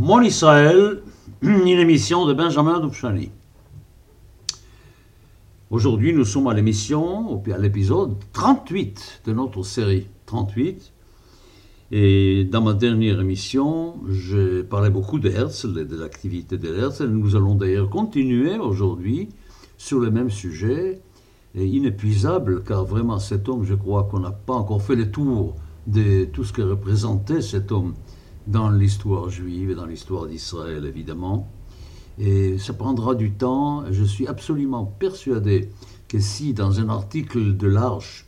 Mon Israël, une émission de Benjamin Doubchani. Aujourd'hui, nous sommes à l'émission, à l'épisode 38 de notre série 38. Et dans ma dernière émission, j'ai parlé beaucoup de Herzl et de l'activité de Herzl. Nous allons d'ailleurs continuer aujourd'hui sur le même sujet, et inépuisable, car vraiment cet homme, je crois qu'on n'a pas encore fait le tour de tout ce que représentait cet homme dans l'histoire juive et dans l'histoire d'Israël, évidemment. Et ça prendra du temps. Je suis absolument persuadé que si, dans un article de l'Arche,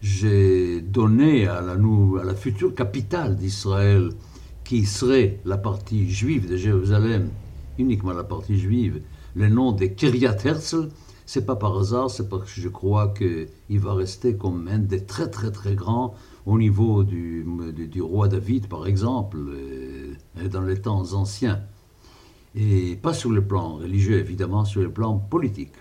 j'ai donné à la, future capitale d'Israël, qui serait la partie juive de Jérusalem, uniquement la partie juive, le nom de Kiryat Herzl, c'est pas par hasard, c'est parce que je crois qu'il va rester comme un des très très très grands au niveau du, roi David, par exemple, et dans les temps anciens. Et pas sur le plan religieux, évidemment, sur le plan politique.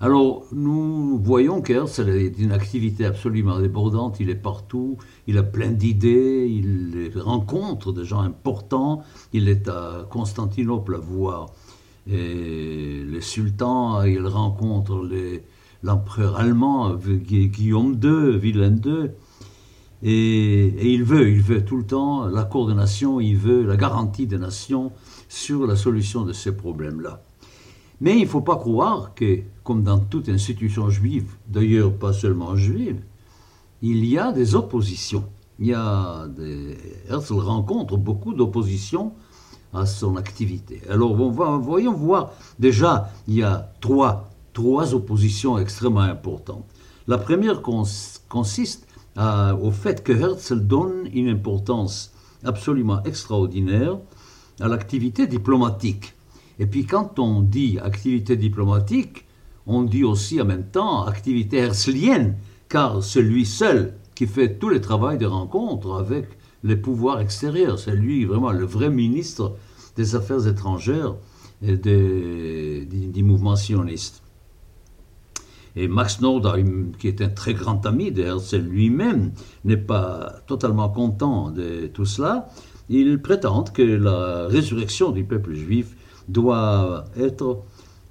Alors, nous voyons qu'Herzl est une activité absolument débordante, il est partout, il a plein d'idées, il rencontre des gens importants, il est à Constantinople à voir et les sultans, il rencontre l'empereur allemand, Guillaume II, Wilhelm II. Et, il veut, il veut tout le temps la coordination, il veut la garantie des nations sur la solution de ces problèmes-là. Mais il ne faut pas croire que, comme dans toute institution juive, d'ailleurs pas seulement juive, il y a des oppositions. Il y a des... Herzl rencontre beaucoup d'oppositions à son activité. Alors, voyons voir. Déjà, il y a trois, trois oppositions extrêmement importantes. La première consiste au fait que Herzl donne une importance absolument extraordinaire à l'activité diplomatique. Et puis quand on dit activité diplomatique, on dit aussi en même temps activité herzlienne, car c'est lui seul qui fait tout le travail de rencontre avec les pouvoirs extérieurs. C'est lui vraiment le vrai ministre des Affaires étrangères et du mouvement sioniste. Et Max Nordheim, qui est un très grand ami d'Herzl lui-même, n'est pas totalement content de tout cela. Il prétend que la résurrection du peuple juif doit être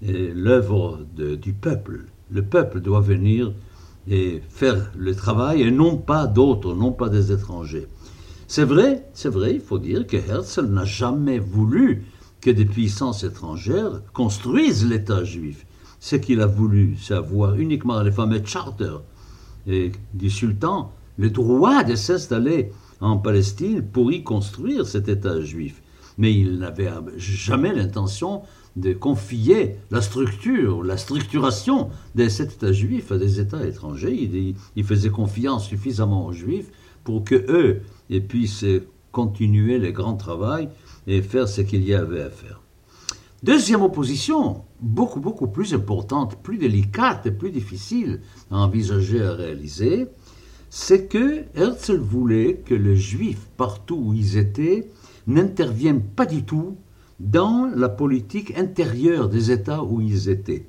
euh, l'œuvre du peuple. Le peuple doit venir et faire le travail et non pas d'autres, non pas des étrangers. C'est vrai, c'est vrai, il faut dire que Herzl n'a jamais voulu que des puissances étrangères construisent l'État juif. Ce qu'il a voulu, c'est avoir uniquement les fameux charters du sultan le droit de s'installer en Palestine pour y construire cet État juif. Mais il n'avait jamais l'intention de confier la structure, la structuration de cet État juif à des États étrangers. Il, faisait confiance suffisamment aux Juifs pour que eux puissent continuer le grand travail et faire ce qu'il y avait à faire. Deuxième opposition, beaucoup, plus importante, plus délicate et plus difficile à envisager, à réaliser, c'est que Herzl voulait que les Juifs, partout où ils étaient, n'interviennent pas du tout dans la politique intérieure des États où ils étaient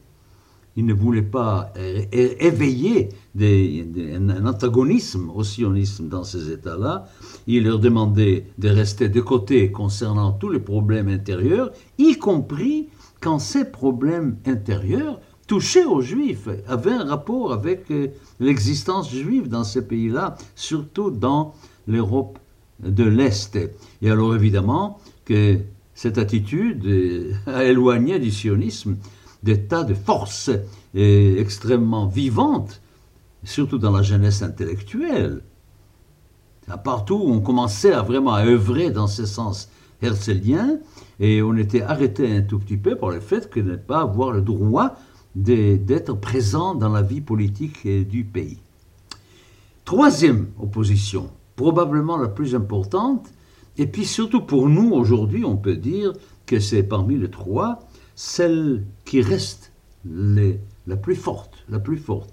il ne voulait pas éveiller un antagonisme au sionisme dans ces États-là. Il leur demandait de rester de côté concernant tous les problèmes intérieurs, y compris quand ces problèmes intérieurs touchaient aux Juifs, avaient un rapport avec euh, l'existence juive dans ces pays-là, surtout dans l'Europe de l'Est. Et alors évidemment que cette attitude a éloigné du sionisme des tas de forces extrêmement vivantes, surtout dans la jeunesse intellectuelle. Partout, on commençait à vraiment à œuvrer dans ce sens herzélien, et on était arrêté un tout petit peu par le fait que ne pas avoir le droit d'être présent dans la vie politique du pays. Troisième opposition, probablement la plus importante, et puis surtout pour nous aujourd'hui, on peut dire que c'est parmi les trois, celle qui reste la plus forte, la plus forte,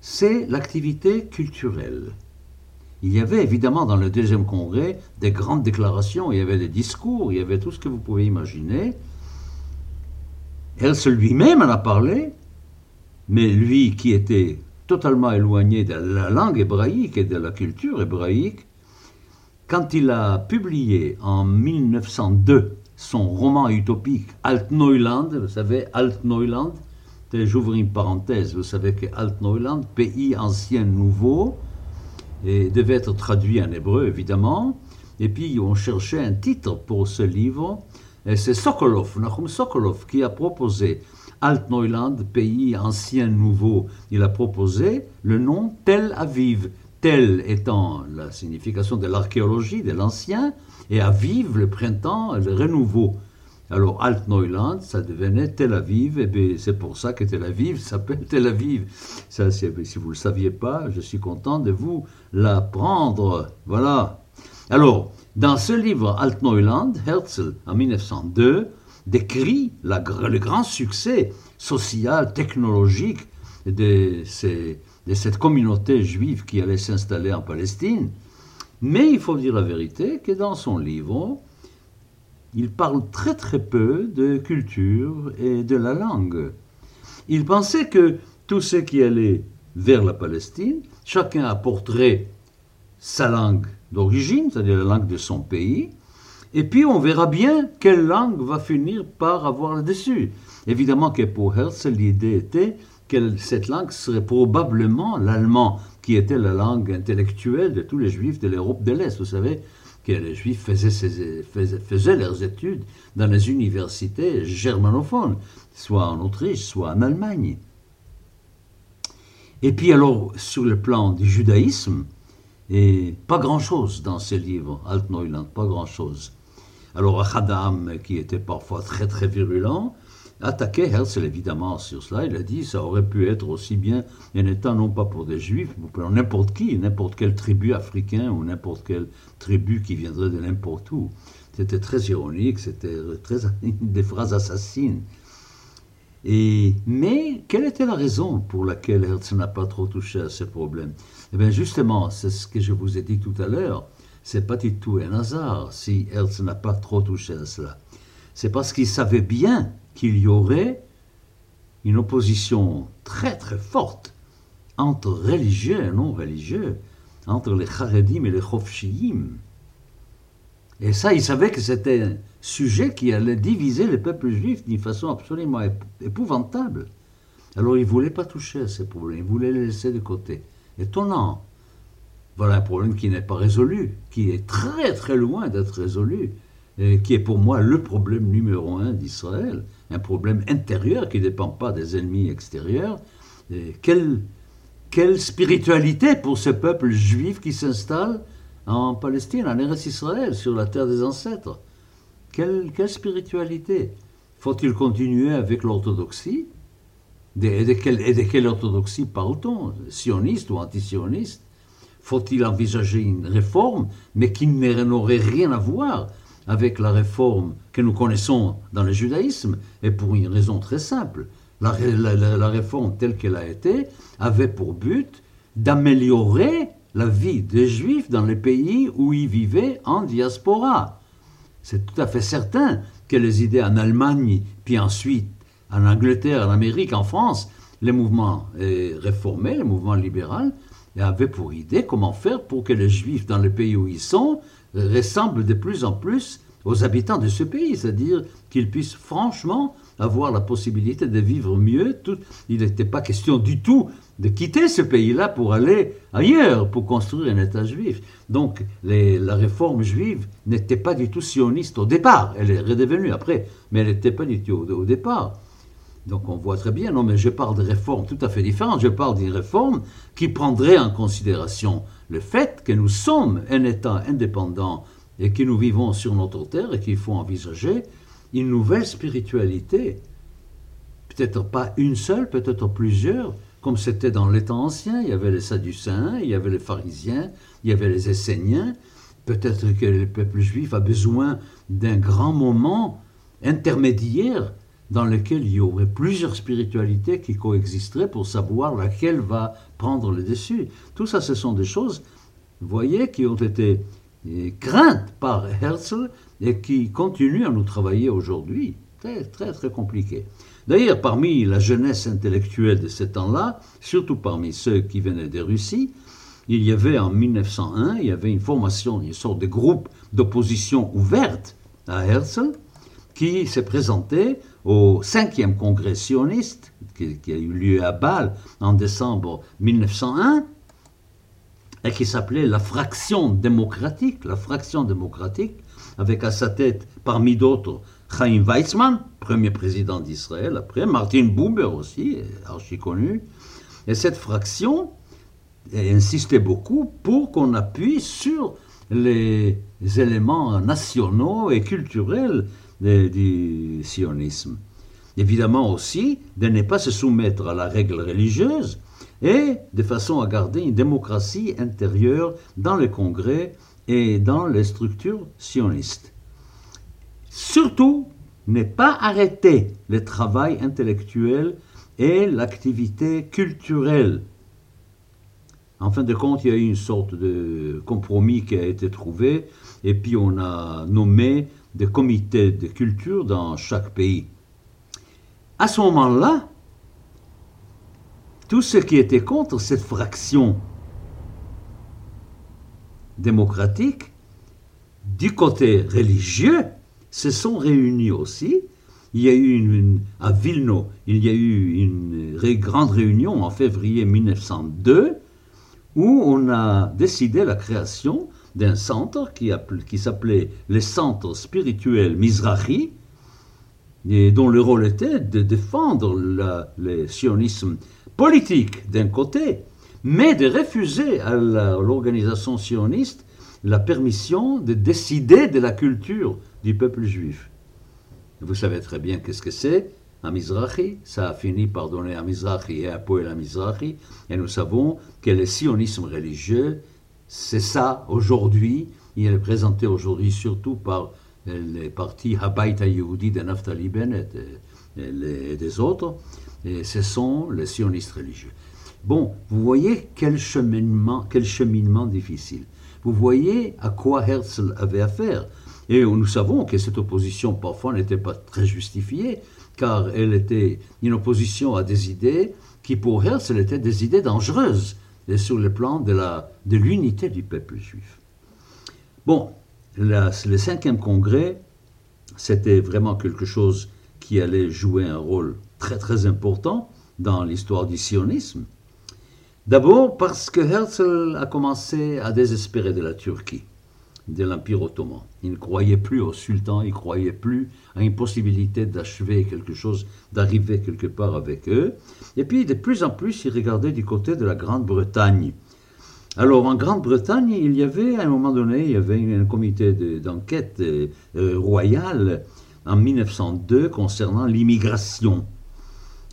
c'est l'activité culturelle. Il y avait évidemment dans le deuxième congrès des grandes déclarations, il y avait des discours, il y avait tout ce que vous pouvez imaginer. Herzl lui-même en a parlé, mais lui qui était totalement éloigné de la langue hébraïque et de la culture hébraïque, quand il a publié en 1902 son roman utopique Altneuland, vous savez, Altneuland, j'ouvre une parenthèse, vous savez que Altneuland, pays ancien nouveau, et devait être traduit en hébreu évidemment, et puis on cherchait un titre pour ce livre, et c'est Sokolov, Nahum Sokolov, qui a proposé Altneuland, pays ancien nouveau, il a proposé le nom Tel Aviv, tel étant la signification de l'archéologie, de l'ancien, et Aviv, le printemps, le renouveau. Alors Alt-Neuland, ça devenait Tel Aviv, et c'est pour ça que Tel Aviv s'appelle Tel Aviv. Ça, si vous ne le saviez pas, je suis content de vous l'apprendre. Voilà. Alors, dans ce livre Alt-Neuland, Herzl, en 1902, décrit le grand succès social, technologique de ces de cette communauté juive qui allait s'installer en Palestine. Mais il faut dire la vérité que dans son livre, il parle très très peu de culture et de la langue. Il pensait que tous ceux qui allaient vers la Palestine, chacun apporterait sa langue d'origine, c'est-à-dire la langue de son pays, et puis on verra bien quelle langue va finir par avoir le dessus. Évidemment que pour Herzl, l'idée était que cette langue serait probablement l'allemand, qui était la langue intellectuelle de tous les juifs de l'Europe de l'Est. Vous savez que les juifs faisaient, leurs études dans les universités germanophones, soit en Autriche, soit en Allemagne. Et puis alors, sur le plan du judaïsme, pas grand-chose dans ces livres, Altneuland, pas grand-chose. Alors, Hadam, qui était parfois très très virulent, attaqué Herzl évidemment sur cela. Il a dit ça aurait pu être aussi bien un État non pas pour des Juifs, mais pour n'importe qui, n'importe quelle tribu africaine ou n'importe quelle tribu qui viendrait de n'importe où. C'était très ironique, c'était très des phrases assassines. Et, mais quelle était la raison pour laquelle Herzl n'a pas trop touché à ces problèmes Eh bien justement, c'est ce que je vous ai dit tout à l'heure, c'est pas du tout un hasard si Herzl n'a pas trop touché à cela. C'est parce qu'il savait bien qu'il y aurait une opposition très très forte entre religieux et non religieux, entre les Charedim et les Chofshiyim. Et ça, il savait que c'était un sujet qui allait diviser le peuple juif d'une façon absolument épouvantable. Alors il ne voulait pas toucher à ces problèmes, il voulait les laisser de côté. Étonnant. Voilà un problème qui n'est pas résolu, qui est très très loin d'être résolu, et qui est pour moi le problème numéro un d'Israël un problème intérieur qui ne dépend pas des ennemis extérieurs. quelle, spiritualité pour ce peuple juif qui s'installe en Palestine, en Eretz Israël, sur la terre des ancêtres? Quelle, quelle spiritualité? Faut-il continuer avec l'orthodoxie? Et de, quelle, et de quelle orthodoxie parle-t-on? Sioniste ou anti-sioniste? Faut-il envisager une réforme, mais qui n'aurait rien à voir avec la réforme que nous connaissons dans le judaïsme, et pour une raison très simple. La, réforme telle qu'elle a été avait pour but d'améliorer la vie des juifs dans les pays où ils vivaient en diaspora. C'est tout à fait certain que les idées en Allemagne, puis ensuite en Angleterre, en Amérique, en France, les mouvements réformés, les mouvements libéraux, avaient pour idée comment faire pour que les juifs dans les pays où ils sont ressemble de plus en plus aux habitants de ce pays, c'est-à-dire qu'ils puissent franchement avoir la possibilité de vivre mieux. il n'était pas question du tout de quitter ce pays-là pour aller ailleurs, pour construire un État juif. Donc la réforme juive n'était pas du tout sioniste au départ, elle est redevenue après, mais elle n'était pas du tout au, départ. Donc on voit très bien, non mais je parle de réformes tout à fait différentes, je parle d'une réforme qui prendrait en considération le fait que nous sommes un État indépendant et que nous vivons sur notre terre et qu'il faut envisager une nouvelle spiritualité. Peut-être pas une seule, peut-être plusieurs, comme c'était dans l'État ancien. Il y avait les Sadducéens, il y avait les pharisiens, il y avait les Esséniens. Peut-être que le peuple juif a besoin d'un grand moment intermédiaire dans lequel il y aurait plusieurs spiritualités qui coexisteraient pour savoir laquelle va prendre le dessus. Tout ça, ce sont des choses, vous voyez, qui ont été craintes par Herzl et qui continuent à nous travailler aujourd'hui. Très, très, très compliqué. D'ailleurs, parmi la jeunesse intellectuelle de ces temps-là, surtout parmi ceux qui venaient de Russie, il y avait en 1901, il y avait une formation, une sorte de groupe d'opposition ouverte à Herzl, qui s'est présenté au cinquième congrès sioniste, qui, a eu lieu à Bâle en décembre 1901, et qui s'appelait la fraction démocratique, la fraction démocratique, avec à sa tête, parmi d'autres, Chaim Weizmann, premier président d'Israël, après Martin Buber aussi, archi connu. Et cette fraction insistait beaucoup pour qu'on appuie sur les éléments nationaux et culturels du sionisme. Évidemment aussi de ne pas se soumettre à la règle religieuse et de façon à garder une démocratie intérieure dans le Congrès et dans les structures sionistes. Surtout, ne pas arrêter le travail intellectuel et l'activité culturelle. En fin de compte, il y a eu une sorte de compromis qui a été trouvé, et puis on a nommé des comités de culture dans chaque pays. À ce moment-là, tous ceux qui étaient contre cette fraction démocratique, du côté religieux, se sont réunis aussi. Il y a eu une, à Vilno, une grande réunion en février 1902 où on a décidé la création d'un centre qui, qui s'appelait le Centre spirituel Mizrahi, et dont le rôle était de défendre le sionisme politique d'un côté, mais de refuser à l'organisation sioniste la permission de décider de la culture du peuple juif. Vous savez très bien qu'est-ce que c'est un Mizrahi, ça a fini par donner un Mizrahi et un poète à Mizrahi, et nous savons que le sionisme religieux, c'est ça aujourd'hui, il est présenté aujourd'hui surtout par les partis Habaïta Yehudi de Naftali Bennett et, des autres, et ce sont les sionistes religieux. Bon, vous voyez quel cheminement, quel cheminement difficile. Vous voyez à quoi Herzl avait affaire. Et nous savons que cette opposition parfois n'était pas très justifiée, car elle était une opposition à des idées qui pour Herzl étaient des idées dangereuses et sur le plan de l'unité de du peuple juif. Bon, le cinquième congrès, c'était vraiment quelque chose qui allait jouer un rôle très très important dans l'histoire du sionisme. D'abord parce que Herzl a commencé à désespérer de la Turquie, de l'Empire ottoman. Il ne croyait plus au sultan, il ne croyait plus à une possibilité d'achever quelque chose, d'arriver quelque part avec eux. Et puis de plus en plus, il regardait du côté de la Grande-Bretagne. Alors en Grande-Bretagne, il y avait à un moment donné, il y avait un comité d'enquête euh, euh, royal en 1902 concernant l'immigration.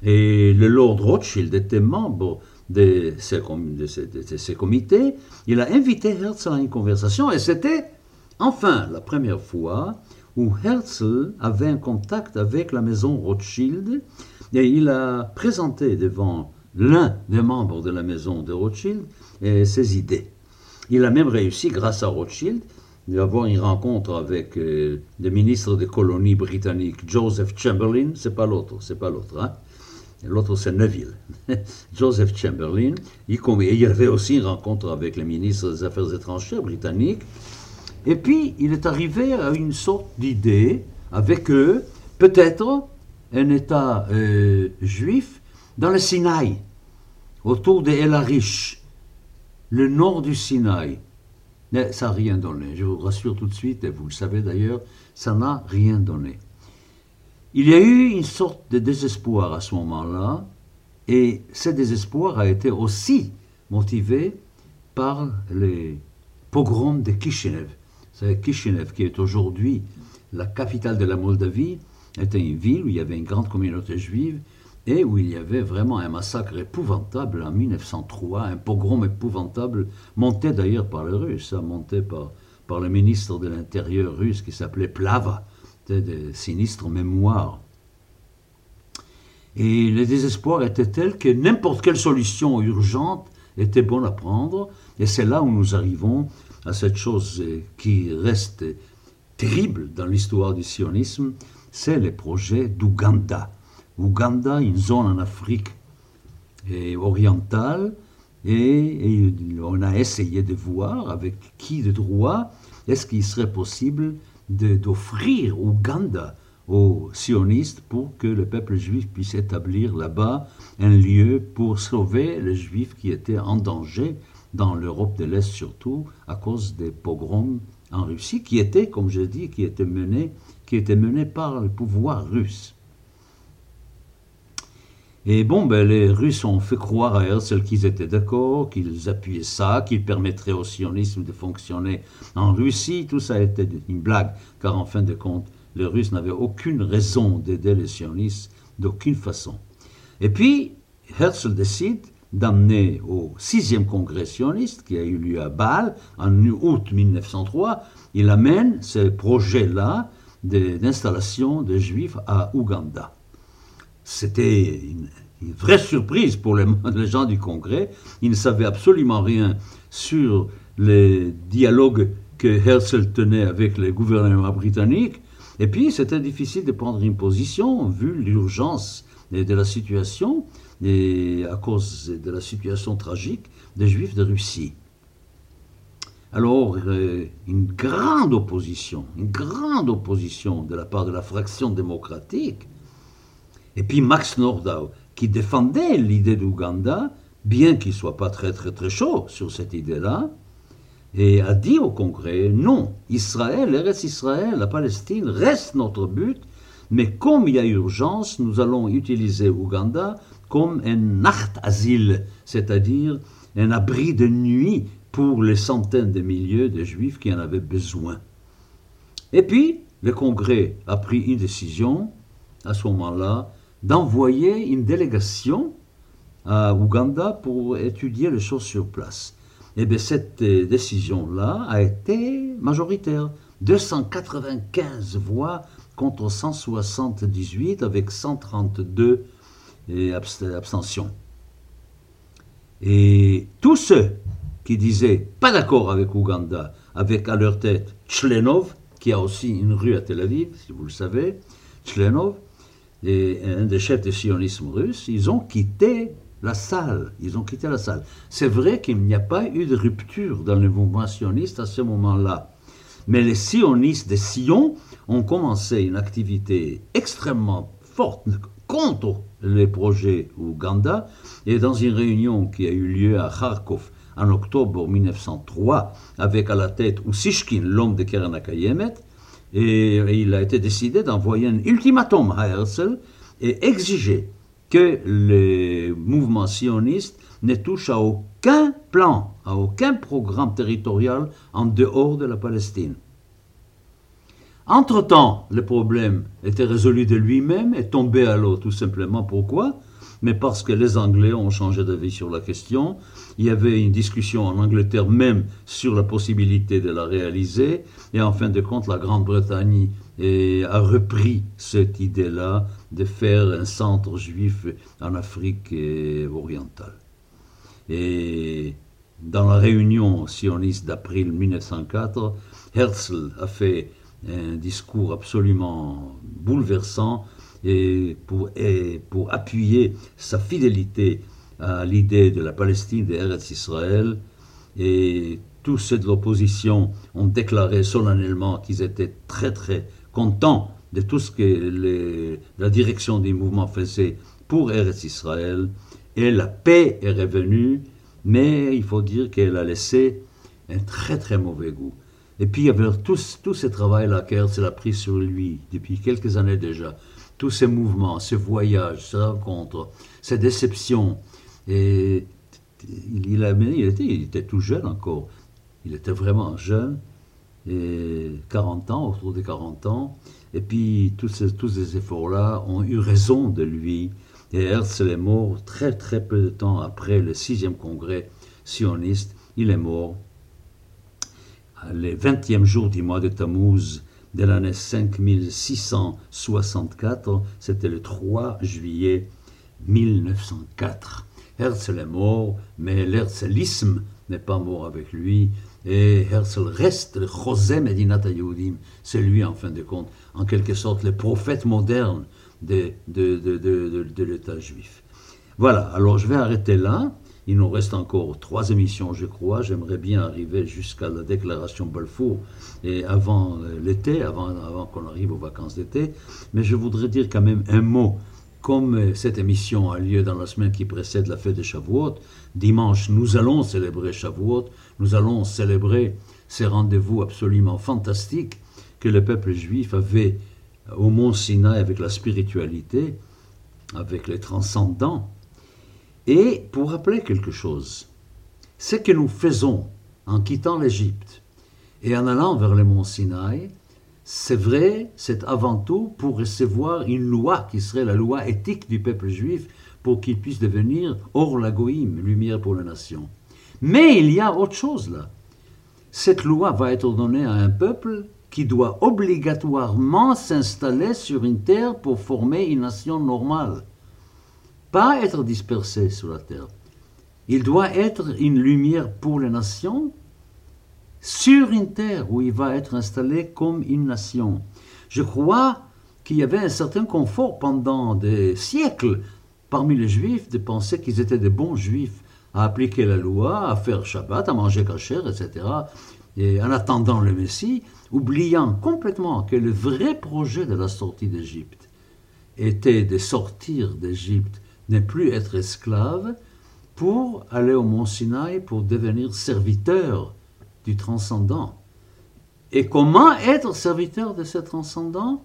Et le Lord Rothschild était membre de ces, de ces, comités, il a invité Herzl à une conversation et c'était enfin la première fois où Herzl avait un contact avec la maison Rothschild et il a présenté devant l'un des membres de la maison de Rothschild ses idées. Il a même réussi, grâce à Rothschild, d'avoir une rencontre avec euh, le ministre des colonies britanniques, Joseph Chamberlain, c'est pas l'autre, c'est pas l'autre, hein, L'autre, c'est Neville. Joseph Chamberlain. Il, il y avait aussi une rencontre avec le ministre des Affaires étrangères britannique. Et puis, il est arrivé à une sorte d'idée avec eux, peut-être un État euh, juif dans le Sinaï, autour de El Arish, le nord du Sinaï. Mais ça n'a rien donné. Je vous rassure tout de suite, et vous le savez d'ailleurs, ça n'a rien donné. Il y a eu une sorte de désespoir à ce moment-là, et ce désespoir a été aussi motivé par les pogroms de Kishinev. C'est Kishinev qui est aujourd'hui la capitale de la Moldavie, était une ville où il y avait une grande communauté juive et où il y avait vraiment un massacre épouvantable en 1903, un pogrom épouvantable, monté d'ailleurs par les Russes, hein, monté par, par le ministre de l'Intérieur russe qui s'appelait Plava de sinistres mémoires. Et le désespoir était tel que n'importe quelle solution urgente était bonne à prendre. Et c'est là où nous arrivons à cette chose qui reste terrible dans l'histoire du sionisme, c'est le projet d'Ouganda. Ouganda, une zone en Afrique orientale, Et, on a essayé de voir avec qui de droit est-ce qu'il serait possible d'offrir Ouganda aux sionistes pour que le peuple juif puisse établir là-bas un lieu pour sauver les juifs qui étaient en danger dans l'Europe de l'Est surtout à cause des pogroms en Russie qui étaient, comme je dis, qui étaient menés, qui étaient menés par le pouvoir russe. Et bon, ben, les Russes ont fait croire à Herzl qu'ils étaient d'accord, qu'ils appuyaient ça, qu'ils permettraient au sionisme de fonctionner en Russie. Tout ça était une blague, car en fin de compte, les Russes n'avaient aucune raison d'aider les sionistes d'aucune façon. Et puis, Herzl décide d'amener au sixième congrès sioniste qui a eu lieu à Bâle en août 1903, il amène ce projet-là d'installation de juifs à Ouganda. C'était une, vraie surprise pour les, gens du Congrès. Ils ne savaient absolument rien sur les dialogues que Herzl tenait avec les gouvernements britanniques. Et puis, c'était difficile de prendre une position, vu l'urgence de la situation, et à cause de la situation tragique des Juifs de Russie. Alors, euh, une grande opposition, une grande opposition de la part de la fraction démocratique, et puis Max Nordau, qui défendait l'idée d'Ouganda, bien qu'il ne soit pas très très très chaud sur cette idée-là, et a dit au Congrès, non, Israël, reste Israël, la Palestine reste notre but, mais comme il y a urgence, nous allons utiliser Ouganda comme un nacht asile, c'est-à-dire un abri de nuit pour les centaines de milliers de juifs qui en avaient besoin. Et puis, le Congrès a pris une décision, à ce moment-là, d'envoyer une délégation à Ouganda pour étudier les choses sur place. Et eh bien cette euh, décision-là a été majoritaire. 295 voix contre 178 avec 132 euh, abstentions. Et tous ceux qui disaient pas d'accord avec Ouganda, avec à leur tête Chlenov, qui a aussi une rue à Tel Aviv, si vous le savez, Chlenov, et un des chefs du sionisme russe, ils ont quitté la salle. Ils ont quitté la salle. C'est vrai qu'il n'y a pas eu de rupture dans le mouvement sioniste à ce moment-là. Mais les sionistes de Sion ont commencé une activité extrêmement forte contre les projets Ouganda. Et dans une réunion qui a eu lieu à Kharkov en octobre 1903, avec à la tête Usishkin, l'homme de Kerenakayemet, et il a été décidé d'envoyer un ultimatum à Herzl et exiger que les mouvements sionistes ne touchent à aucun plan, à aucun programme territorial en dehors de la Palestine. Entre-temps, le problème était résolu de lui-même et tombé à l'eau tout simplement. Pourquoi? Mais parce que les Anglais ont changé d'avis sur la question. Il y avait une discussion en Angleterre même sur la possibilité de la réaliser, et en fin de compte, la Grande-Bretagne a repris cette idée-là de faire un centre juif en Afrique orientale. Et dans la réunion sioniste d'avril 1904, Herzl a fait un discours absolument bouleversant et pour, appuyer sa fidélité à l'idée de la Palestine et Eretz Israël. Et tous ceux de l'opposition ont déclaré solennellement qu'ils étaient très très contents de tout ce que la direction des mouvements faisait pour Eretz Israël. Et la paix est revenue, mais il faut dire qu'elle a laissé un très très mauvais goût. Et puis il y avait tout, tout ce travail-là qu'Herzl a pris sur lui depuis quelques années déjà tous ces mouvements, ces voyages, ces rencontres, ces déceptions. Et il, a, il, était, il était tout jeune encore. Il était vraiment jeune, et 40 ans, autour des 40 ans. Et puis tous ces, efforts-là ont eu raison de lui. Et Herzl est mort très très peu de temps après le sixième congrès sioniste. Il est mort le 20e jour du mois de Tammuz de l'année 5664, c'était le 3 juillet 1904. Herzl est mort, mais l'herzlisme n'est pas mort avec lui, et Herzl reste le José Medinat Yehudim, c'est lui en fin de compte, en quelque sorte le prophète moderne de, de, de, de l'État juif. Voilà, alors je vais arrêter là, Il nous reste encore trois émissions, je crois. J'aimerais bien arriver jusqu'à la déclaration Balfour et avant l'été, avant, qu'on arrive aux vacances d'été. Mais je voudrais dire quand même un mot. Comme cette émission a lieu dans la semaine qui précède la fête de Shavuot, dimanche, nous allons célébrer Shavuot. Nous allons célébrer ces rendez-vous absolument fantastiques que le peuple juif avait au mont Sinaï avec la spiritualité, avec les transcendants. Et pour rappeler quelque chose, ce que nous faisons en quittant l'Égypte et en allant vers le mont Sinaï, c'est vrai, c'est avant tout pour recevoir une loi qui serait la loi éthique du peuple juif pour qu'il puisse devenir hors la lumière pour la nation. Mais il y a autre chose là. Cette loi va être donnée à un peuple qui doit obligatoirement s'installer sur une terre pour former une nation normale pas être dispersé sur la terre. Il doit être une lumière pour les nations sur une terre où il va être installé comme une nation. Je crois qu'il y avait un certain confort pendant des siècles parmi les juifs de penser qu'ils étaient des bons juifs à appliquer la loi, à faire Shabbat, à manger kasher, etc. Et en attendant le Messie, oubliant complètement que le vrai projet de la sortie d'Égypte était de sortir d'Égypte ne plus être esclave pour aller au mont Sinaï pour devenir serviteur du transcendant. Et comment être serviteur de ce transcendant?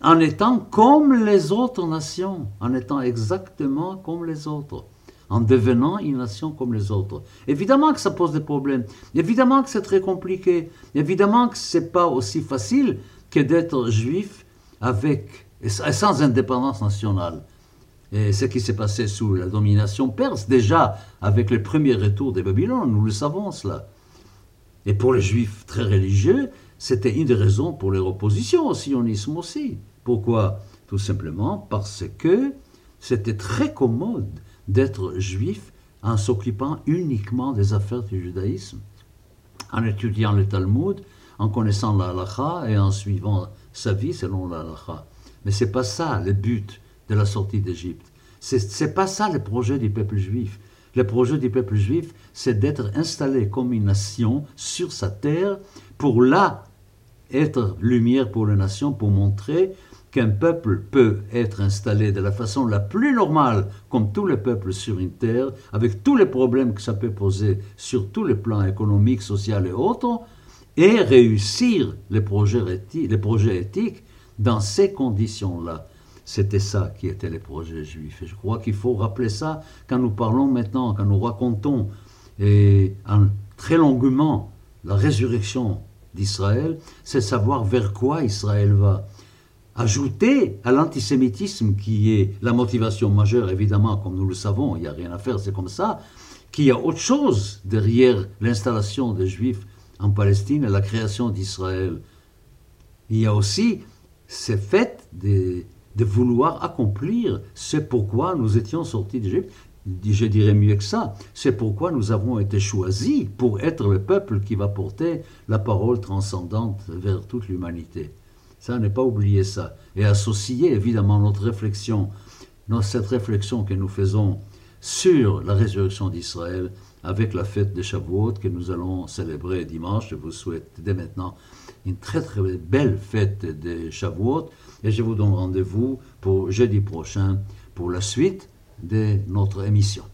En étant comme les autres nations, en étant exactement comme les autres, en devenant une nation comme les autres. Évidemment que ça pose des problèmes, évidemment que c'est très compliqué, évidemment que ce n'est pas aussi facile que d'être juif avec, sans indépendance nationale. Et ce qui s'est passé sous la domination perse, déjà avec le premier retour des Babylone, nous le savons cela. Et pour les juifs très religieux, c'était une des raisons pour leur opposition au sionisme aussi. Pourquoi? Tout simplement parce que c'était très commode d'être juif en s'occupant uniquement des affaires du judaïsme, en étudiant le Talmud, en connaissant la et en suivant sa vie selon la halakha. Mais ce n'est pas ça le but de la sortie d'Égypte. Ce n'est pas ça le projet du peuple juif. Le projet du peuple juif, c'est d'être installé comme une nation sur sa terre pour là être lumière pour la nation, pour montrer qu'un peuple peut être installé de la façon la plus normale, comme tous les peuples sur une terre, avec tous les problèmes que ça peut poser sur tous les plans économiques, sociaux et autres, et réussir les les projets éthiques dans ces conditions-là. C'était ça qui était les projets juifs. Et je crois qu'il faut rappeler ça quand nous parlons maintenant, quand nous racontons et très longuement la résurrection d'Israël, c'est savoir vers quoi Israël va. Ajouter à l'antisémitisme qui est la motivation majeure, évidemment, comme nous le savons, il n'y a rien à faire, c'est comme ça, qu'il y a autre chose derrière l'installation des Juifs en Palestine et la création d'Israël. Il y a aussi ces fêtes des, de vouloir accomplir ce pourquoi nous étions sortis d'Égypte. Je dirais mieux que ça, c'est pourquoi nous avons été choisis pour être le peuple qui va porter la parole transcendante vers toute l'humanité. Ça, n'est pas oublier ça. Et associer évidemment notre réflexion, cette réflexion que nous faisons sur la résurrection d'Israël avec la fête de Shavuot que nous allons célébrer dimanche. Je vous souhaite dès maintenant une très très belle fête de Shavuot et je vous donne rendez-vous pour jeudi prochain pour la suite de notre émission.